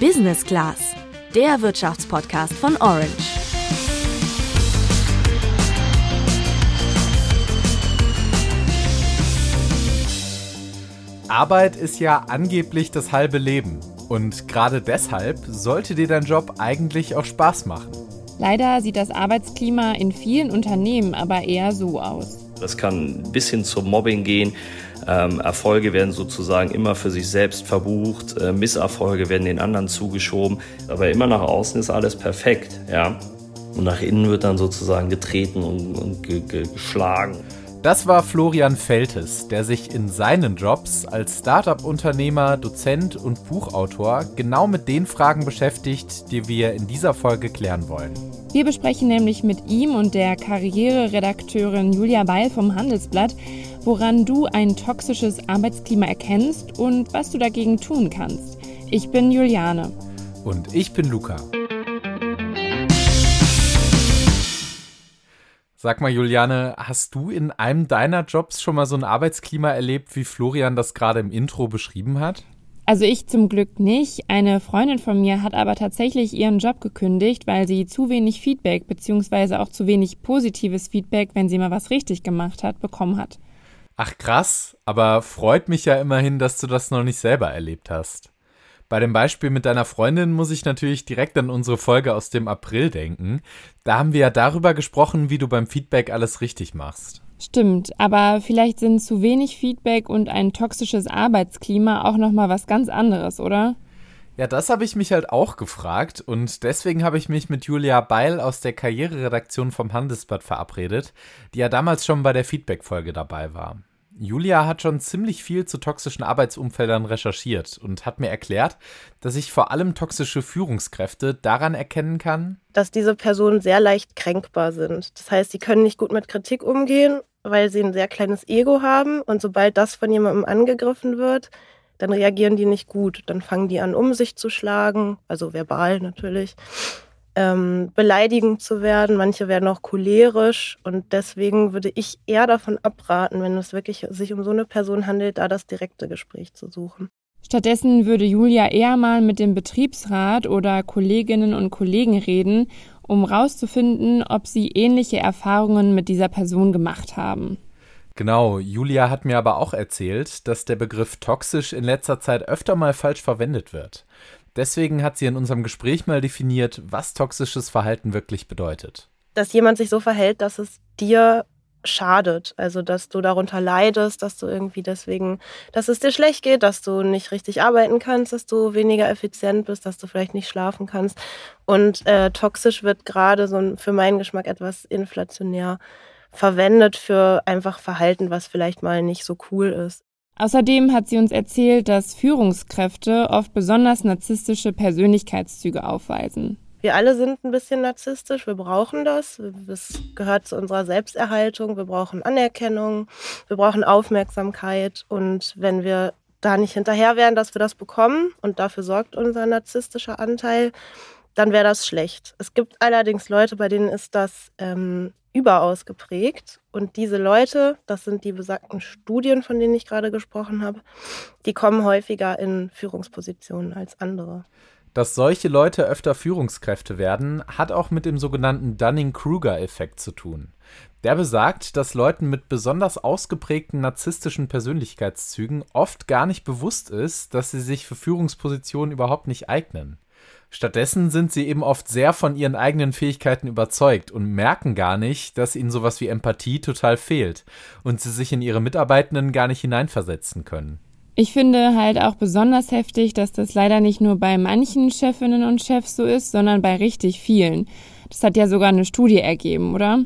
Business Class, der Wirtschaftspodcast von Orange. Arbeit ist ja angeblich das halbe Leben. Und gerade deshalb sollte dir dein Job eigentlich auch Spaß machen. Leider sieht das Arbeitsklima in vielen Unternehmen aber eher so aus. Das kann bis hin zum Mobbing gehen. Ähm, Erfolge werden sozusagen immer für sich selbst verbucht, äh, Misserfolge werden den anderen zugeschoben, aber immer nach außen ist alles perfekt, ja. Und nach innen wird dann sozusagen getreten und, und ge ge geschlagen. Das war Florian Feltes, der sich in seinen Jobs als Startup-Unternehmer, Dozent und Buchautor genau mit den Fragen beschäftigt, die wir in dieser Folge klären wollen. Wir besprechen nämlich mit ihm und der Karriereredakteurin Julia Beil vom Handelsblatt, woran du ein toxisches Arbeitsklima erkennst und was du dagegen tun kannst. Ich bin Juliane. Und ich bin Luca. Sag mal, Juliane, hast du in einem deiner Jobs schon mal so ein Arbeitsklima erlebt, wie Florian das gerade im Intro beschrieben hat? Also ich zum Glück nicht. Eine Freundin von mir hat aber tatsächlich ihren Job gekündigt, weil sie zu wenig Feedback beziehungsweise auch zu wenig positives Feedback, wenn sie mal was richtig gemacht hat, bekommen hat. Ach krass, aber freut mich ja immerhin, dass du das noch nicht selber erlebt hast. Bei dem Beispiel mit deiner Freundin muss ich natürlich direkt an unsere Folge aus dem April denken. Da haben wir ja darüber gesprochen, wie du beim Feedback alles richtig machst. Stimmt, aber vielleicht sind zu wenig Feedback und ein toxisches Arbeitsklima auch noch mal was ganz anderes, oder? Ja, das habe ich mich halt auch gefragt und deswegen habe ich mich mit Julia Beil aus der Karriereredaktion vom Handelsblatt verabredet, die ja damals schon bei der Feedback-Folge dabei war. Julia hat schon ziemlich viel zu toxischen Arbeitsumfeldern recherchiert und hat mir erklärt, dass ich vor allem toxische Führungskräfte daran erkennen kann, dass diese Personen sehr leicht kränkbar sind. Das heißt, sie können nicht gut mit Kritik umgehen, weil sie ein sehr kleines Ego haben und sobald das von jemandem angegriffen wird, dann reagieren die nicht gut. Dann fangen die an, um sich zu schlagen, also verbal natürlich ähm, beleidigend zu werden. Manche werden auch cholerisch und deswegen würde ich eher davon abraten, wenn es wirklich sich um so eine Person handelt, da das direkte Gespräch zu suchen. Stattdessen würde Julia eher mal mit dem Betriebsrat oder Kolleginnen und Kollegen reden, um herauszufinden, ob sie ähnliche Erfahrungen mit dieser Person gemacht haben. Genau, Julia hat mir aber auch erzählt, dass der Begriff toxisch in letzter Zeit öfter mal falsch verwendet wird. Deswegen hat sie in unserem Gespräch mal definiert, was toxisches Verhalten wirklich bedeutet. Dass jemand sich so verhält, dass es dir schadet. Also, dass du darunter leidest, dass du irgendwie deswegen, dass es dir schlecht geht, dass du nicht richtig arbeiten kannst, dass du weniger effizient bist, dass du vielleicht nicht schlafen kannst. Und äh, toxisch wird gerade so für meinen Geschmack etwas inflationär verwendet für einfach Verhalten, was vielleicht mal nicht so cool ist. Außerdem hat sie uns erzählt, dass Führungskräfte oft besonders narzisstische Persönlichkeitszüge aufweisen. Wir alle sind ein bisschen narzisstisch, wir brauchen das. Das gehört zu unserer Selbsterhaltung. Wir brauchen Anerkennung, wir brauchen Aufmerksamkeit. Und wenn wir da nicht hinterher wären, dass wir das bekommen, und dafür sorgt unser narzisstischer Anteil, dann wäre das schlecht. Es gibt allerdings Leute, bei denen ist das ähm, überaus geprägt. Und diese Leute, das sind die besagten Studien, von denen ich gerade gesprochen habe, die kommen häufiger in Führungspositionen als andere. Dass solche Leute öfter Führungskräfte werden, hat auch mit dem sogenannten Dunning-Kruger-Effekt zu tun. Der besagt, dass Leuten mit besonders ausgeprägten narzisstischen Persönlichkeitszügen oft gar nicht bewusst ist, dass sie sich für Führungspositionen überhaupt nicht eignen. Stattdessen sind sie eben oft sehr von ihren eigenen Fähigkeiten überzeugt und merken gar nicht, dass ihnen sowas wie Empathie total fehlt und sie sich in ihre Mitarbeitenden gar nicht hineinversetzen können. Ich finde halt auch besonders heftig, dass das leider nicht nur bei manchen Chefinnen und Chefs so ist, sondern bei richtig vielen. Das hat ja sogar eine Studie ergeben, oder?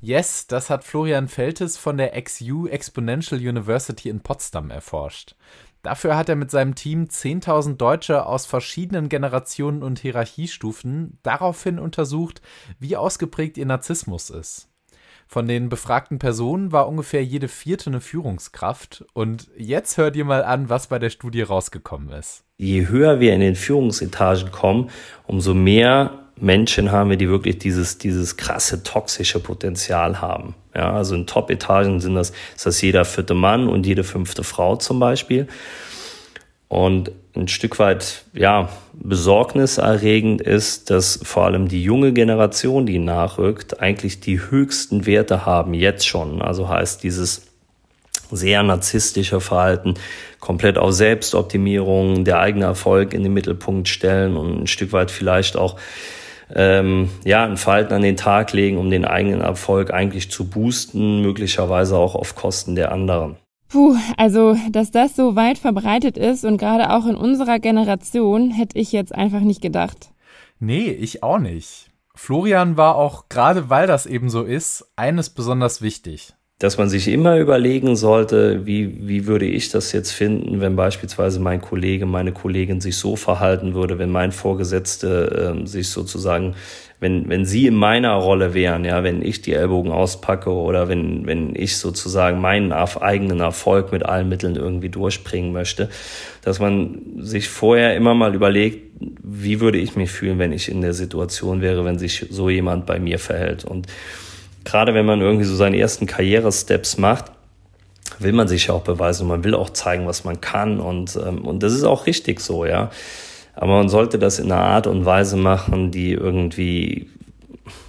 Yes, das hat Florian Feltes von der XU Exponential University in Potsdam erforscht. Dafür hat er mit seinem Team 10.000 Deutsche aus verschiedenen Generationen und Hierarchiestufen daraufhin untersucht, wie ausgeprägt ihr Narzissmus ist. Von den befragten Personen war ungefähr jede vierte eine Führungskraft. Und jetzt hört ihr mal an, was bei der Studie rausgekommen ist. Je höher wir in den Führungsetagen kommen, umso mehr Menschen haben wir, die wirklich dieses, dieses krasse toxische Potenzial haben. Ja, also in Top-Etagen sind das, ist das jeder vierte Mann und jede fünfte Frau zum Beispiel. Und ein Stück weit ja besorgniserregend ist, dass vor allem die junge Generation, die nachrückt, eigentlich die höchsten Werte haben jetzt schon. Also heißt dieses sehr narzisstische Verhalten komplett auf Selbstoptimierung, der eigene Erfolg in den Mittelpunkt stellen und ein Stück weit vielleicht auch ähm, ja, ein Verhalten an den Tag legen, um den eigenen Erfolg eigentlich zu boosten, möglicherweise auch auf Kosten der anderen. Puh, also, dass das so weit verbreitet ist und gerade auch in unserer Generation, hätte ich jetzt einfach nicht gedacht. Nee, ich auch nicht. Florian war auch, gerade weil das eben so ist, eines besonders wichtig dass man sich immer überlegen sollte, wie, wie würde ich das jetzt finden, wenn beispielsweise mein Kollege, meine Kollegin sich so verhalten würde, wenn mein Vorgesetzte äh, sich sozusagen, wenn, wenn sie in meiner Rolle wären, ja, wenn ich die Ellbogen auspacke oder wenn, wenn ich sozusagen meinen eigenen Erfolg mit allen Mitteln irgendwie durchbringen möchte, dass man sich vorher immer mal überlegt, wie würde ich mich fühlen, wenn ich in der Situation wäre, wenn sich so jemand bei mir verhält. Und gerade wenn man irgendwie so seine ersten Karrieresteps macht, will man sich ja auch beweisen und man will auch zeigen, was man kann und, ähm, und das ist auch richtig so, ja. Aber man sollte das in einer Art und Weise machen, die irgendwie,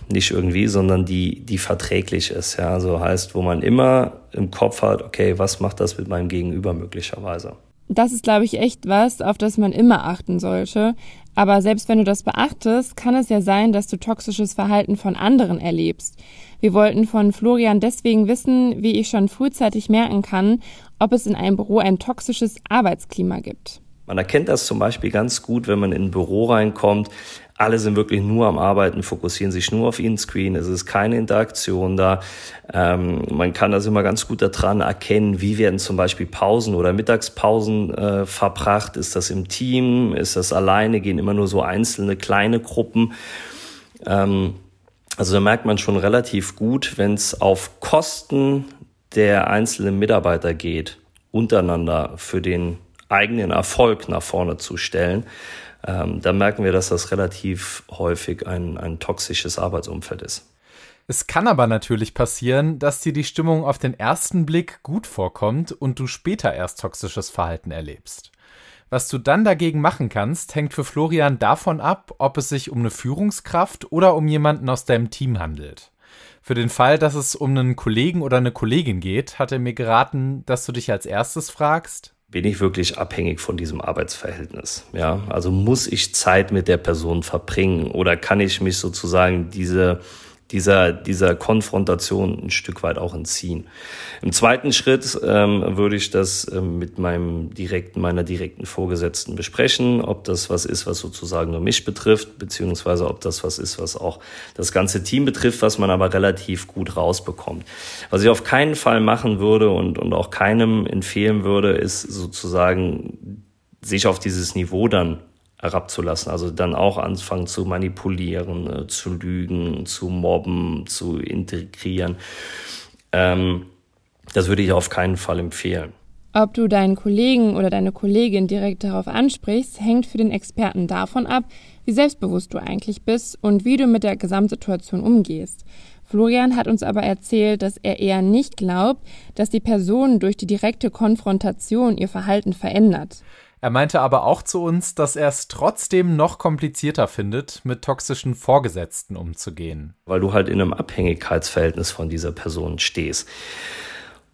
nicht irgendwie, sondern die, die verträglich ist, ja. So heißt, wo man immer im Kopf hat, okay, was macht das mit meinem Gegenüber möglicherweise? Das ist, glaube ich, echt was, auf das man immer achten sollte. Aber selbst wenn du das beachtest, kann es ja sein, dass du toxisches Verhalten von anderen erlebst. Wir wollten von Florian deswegen wissen, wie ich schon frühzeitig merken kann, ob es in einem Büro ein toxisches Arbeitsklima gibt. Man erkennt das zum Beispiel ganz gut, wenn man in ein Büro reinkommt. Alle sind wirklich nur am Arbeiten, fokussieren sich nur auf ihren Screen. Es ist keine Interaktion da. Ähm, man kann das immer ganz gut daran erkennen, wie werden zum Beispiel Pausen oder Mittagspausen äh, verbracht. Ist das im Team? Ist das alleine? Gehen immer nur so einzelne kleine Gruppen? Ähm, also da merkt man schon relativ gut, wenn es auf Kosten der einzelnen Mitarbeiter geht, untereinander für den eigenen Erfolg nach vorne zu stellen, ähm, da merken wir, dass das relativ häufig ein, ein toxisches Arbeitsumfeld ist. Es kann aber natürlich passieren, dass dir die Stimmung auf den ersten Blick gut vorkommt und du später erst toxisches Verhalten erlebst. Was du dann dagegen machen kannst, hängt für Florian davon ab, ob es sich um eine Führungskraft oder um jemanden aus deinem Team handelt. Für den Fall, dass es um einen Kollegen oder eine Kollegin geht, hat er mir geraten, dass du dich als erstes fragst, bin ich wirklich abhängig von diesem Arbeitsverhältnis? Ja, also muss ich Zeit mit der Person verbringen oder kann ich mich sozusagen diese dieser, dieser Konfrontation ein Stück weit auch entziehen. Im zweiten Schritt ähm, würde ich das ähm, mit meinem direkten, meiner direkten Vorgesetzten besprechen, ob das was ist, was sozusagen nur mich betrifft, beziehungsweise ob das was ist, was auch das ganze Team betrifft, was man aber relativ gut rausbekommt. Was ich auf keinen Fall machen würde und, und auch keinem empfehlen würde, ist sozusagen sich auf dieses Niveau dann herabzulassen. Also dann auch anfangen zu manipulieren, äh, zu lügen, zu mobben, zu integrieren. Ähm, das würde ich auf keinen Fall empfehlen. Ob du deinen Kollegen oder deine Kollegin direkt darauf ansprichst, hängt für den Experten davon ab, wie selbstbewusst du eigentlich bist und wie du mit der Gesamtsituation umgehst. Florian hat uns aber erzählt, dass er eher nicht glaubt, dass die Person durch die direkte Konfrontation ihr Verhalten verändert. Er meinte aber auch zu uns, dass er es trotzdem noch komplizierter findet, mit toxischen Vorgesetzten umzugehen. Weil du halt in einem Abhängigkeitsverhältnis von dieser Person stehst.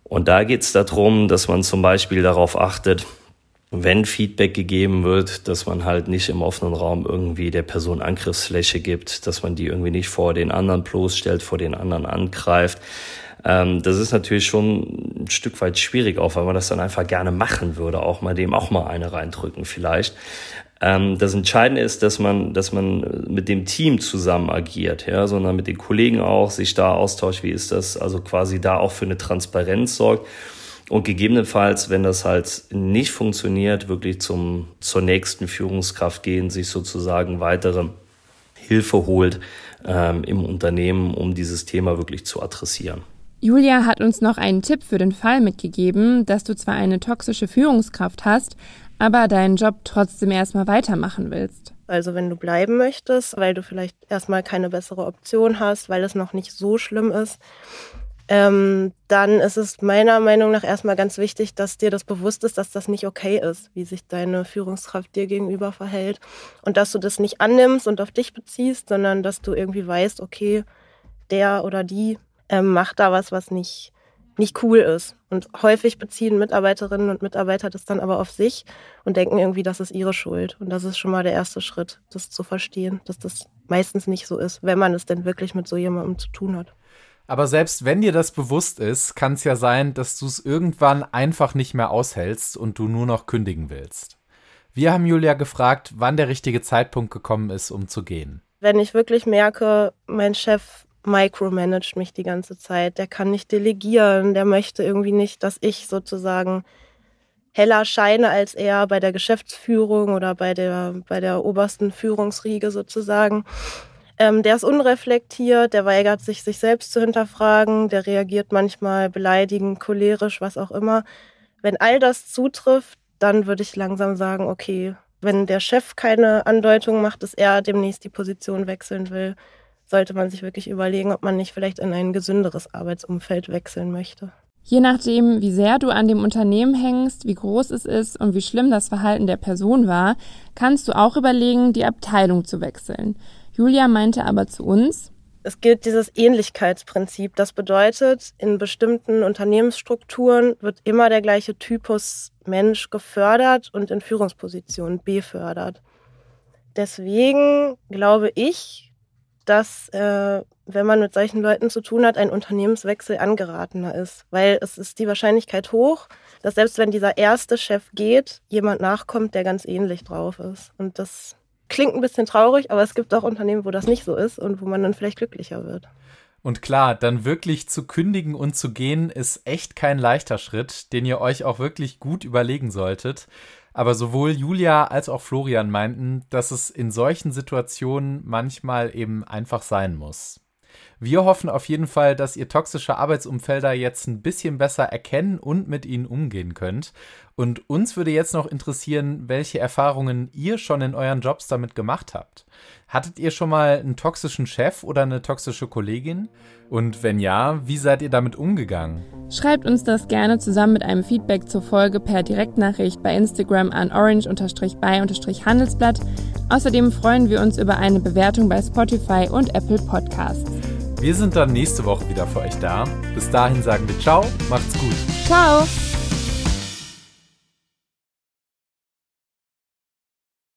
Und da geht es darum, dass man zum Beispiel darauf achtet, wenn Feedback gegeben wird, dass man halt nicht im offenen Raum irgendwie der Person Angriffsfläche gibt, dass man die irgendwie nicht vor den anderen bloßstellt, vor den anderen angreift, ähm, das ist natürlich schon ein Stück weit schwierig, auch weil man das dann einfach gerne machen würde, auch mal dem auch mal eine reindrücken vielleicht. Ähm, das Entscheidende ist, dass man, dass man mit dem Team zusammen agiert, ja, sondern mit den Kollegen auch sich da austauscht, wie ist das, also quasi da auch für eine Transparenz sorgt und gegebenenfalls, wenn das halt nicht funktioniert, wirklich zum, zur nächsten Führungskraft gehen, sich sozusagen weitere Hilfe holt ähm, im Unternehmen, um dieses Thema wirklich zu adressieren. Julia hat uns noch einen Tipp für den Fall mitgegeben, dass du zwar eine toxische Führungskraft hast, aber deinen Job trotzdem erstmal weitermachen willst. Also wenn du bleiben möchtest, weil du vielleicht erstmal keine bessere Option hast, weil es noch nicht so schlimm ist, ähm, dann ist es meiner Meinung nach erstmal ganz wichtig, dass dir das bewusst ist, dass das nicht okay ist, wie sich deine Führungskraft dir gegenüber verhält. Und dass du das nicht annimmst und auf dich beziehst, sondern dass du irgendwie weißt, okay, der oder die ähm, macht da was, was nicht, nicht cool ist. Und häufig beziehen Mitarbeiterinnen und Mitarbeiter das dann aber auf sich und denken irgendwie, das ist ihre Schuld. Und das ist schon mal der erste Schritt, das zu verstehen, dass das meistens nicht so ist, wenn man es denn wirklich mit so jemandem zu tun hat. Aber selbst wenn dir das bewusst ist, kann es ja sein, dass du es irgendwann einfach nicht mehr aushältst und du nur noch kündigen willst. Wir haben Julia gefragt, wann der richtige Zeitpunkt gekommen ist, um zu gehen. Wenn ich wirklich merke, mein Chef micromanagt mich die ganze Zeit, der kann nicht delegieren, der möchte irgendwie nicht, dass ich sozusagen heller scheine als er bei der Geschäftsführung oder bei der, bei der obersten Führungsriege sozusagen. Ähm, der ist unreflektiert, der weigert sich, sich selbst zu hinterfragen, der reagiert manchmal beleidigend, cholerisch, was auch immer. Wenn all das zutrifft, dann würde ich langsam sagen, okay, wenn der Chef keine Andeutung macht, dass er demnächst die Position wechseln will, sollte man sich wirklich überlegen, ob man nicht vielleicht in ein gesünderes Arbeitsumfeld wechseln möchte. Je nachdem, wie sehr du an dem Unternehmen hängst, wie groß es ist und wie schlimm das Verhalten der Person war, kannst du auch überlegen, die Abteilung zu wechseln. Julia meinte aber zu uns, es gilt dieses Ähnlichkeitsprinzip. Das bedeutet, in bestimmten Unternehmensstrukturen wird immer der gleiche Typus Mensch gefördert und in Führungspositionen befördert. Deswegen glaube ich, dass äh, wenn man mit solchen Leuten zu tun hat, ein Unternehmenswechsel angeratener ist, weil es ist die Wahrscheinlichkeit hoch, dass selbst wenn dieser erste Chef geht, jemand nachkommt, der ganz ähnlich drauf ist. Und das klingt ein bisschen traurig, aber es gibt auch Unternehmen, wo das nicht so ist und wo man dann vielleicht glücklicher wird. Und klar, dann wirklich zu kündigen und zu gehen ist echt kein leichter Schritt, den ihr euch auch wirklich gut überlegen solltet. Aber sowohl Julia als auch Florian meinten, dass es in solchen Situationen manchmal eben einfach sein muss. Wir hoffen auf jeden Fall, dass ihr toxische Arbeitsumfelder jetzt ein bisschen besser erkennen und mit ihnen umgehen könnt. Und uns würde jetzt noch interessieren, welche Erfahrungen ihr schon in euren Jobs damit gemacht habt. Hattet ihr schon mal einen toxischen Chef oder eine toxische Kollegin? Und wenn ja, wie seid ihr damit umgegangen? Schreibt uns das gerne zusammen mit einem Feedback zur Folge per Direktnachricht bei Instagram an orange-by-handelsblatt. Außerdem freuen wir uns über eine Bewertung bei Spotify und Apple Podcasts. Wir sind dann nächste Woche wieder für euch da. Bis dahin sagen wir Ciao, macht's gut. Ciao.